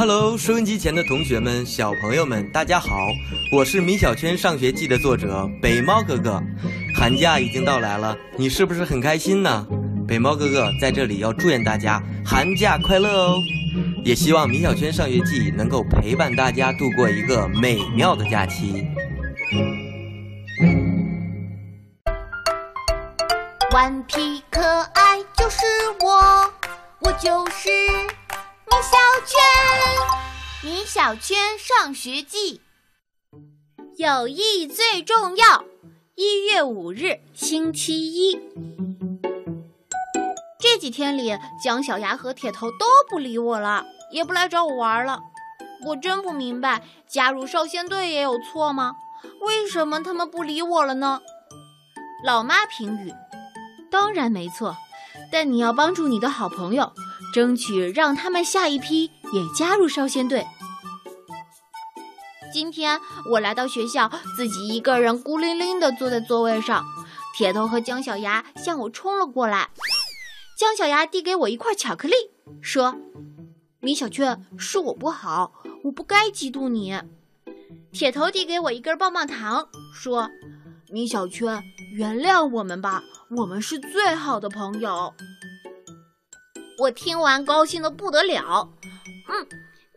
Hello，收音机前的同学们、小朋友们，大家好！我是米小圈上学记的作者北猫哥哥。寒假已经到来了，你是不是很开心呢？北猫哥哥在这里要祝愿大家寒假快乐哦！也希望米小圈上学记能够陪伴大家度过一个美妙的假期。顽皮可爱就是我，我就是米小圈。米小圈上学记，友谊最重要。一月五日，星期一。这几天里，姜小牙和铁头都不理我了，也不来找我玩了。我真不明白，加入少先队也有错吗？为什么他们不理我了呢？老妈评语。当然没错，但你要帮助你的好朋友，争取让他们下一批也加入少先队。今天我来到学校，自己一个人孤零零的坐在座位上，铁头和姜小牙向我冲了过来。姜小牙递给我一块巧克力，说：“米小圈，是我不好，我不该嫉妒你。”铁头递给我一根棒棒糖，说：“米小圈，原谅我们吧。”我们是最好的朋友。我听完高兴的不得了。嗯，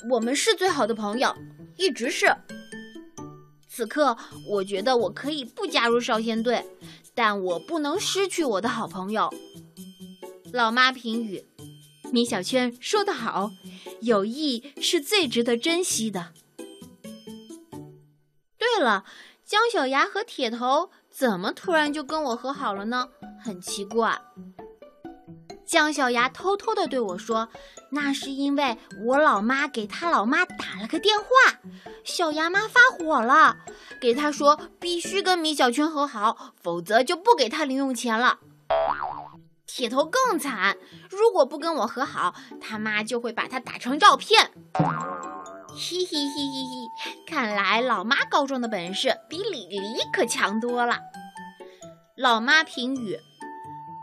我们是最好的朋友，一直是。此刻，我觉得我可以不加入少先队，但我不能失去我的好朋友。老妈评语：米小圈说得好，友谊是最值得珍惜的。对了，姜小牙和铁头。怎么突然就跟我和好了呢？很奇怪。姜小牙偷偷的对我说：“那是因为我老妈给他老妈打了个电话，小牙妈发火了，给他说必须跟米小圈和好，否则就不给他零用钱了。”铁头更惨，如果不跟我和好，他妈就会把他打成照片。嘿嘿嘿嘿嘿，看来老妈告状的本事比李黎可强多了。老妈评语：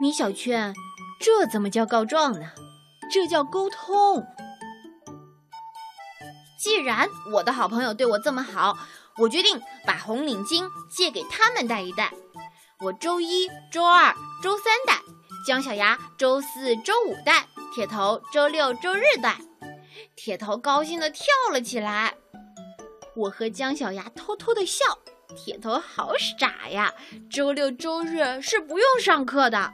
米小圈，这怎么叫告状呢？这叫沟通。既然我的好朋友对我这么好，我决定把红领巾借给他们戴一戴。我周一、周二、周三戴，姜小牙周四周五戴，铁头周六周日戴。铁头高兴地跳了起来，我和姜小牙偷偷地笑。铁头好傻呀！周六周日是不用上课的。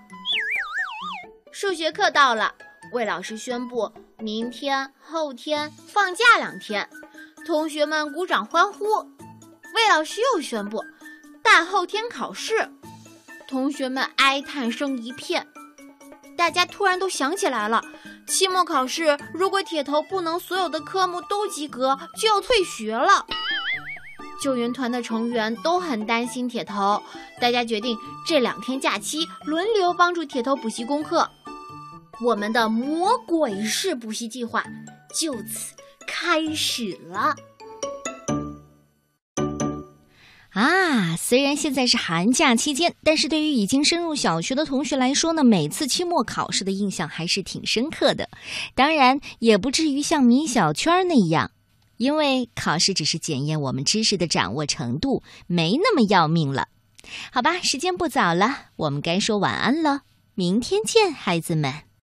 数学课到了，魏老师宣布明天、后天放假两天，同学们鼓掌欢呼。魏老师又宣布大后天考试，同学们哀叹声一片。大家突然都想起来了。期末考试，如果铁头不能所有的科目都及格，就要退学了。救援团的成员都很担心铁头，大家决定这两天假期轮流帮助铁头补习功课。我们的魔鬼式补习计划就此开始了。啊，虽然现在是寒假期间，但是对于已经升入小学的同学来说呢，每次期末考试的印象还是挺深刻的。当然，也不至于像米小圈那样，因为考试只是检验我们知识的掌握程度，没那么要命了。好吧，时间不早了，我们该说晚安了。明天见，孩子们。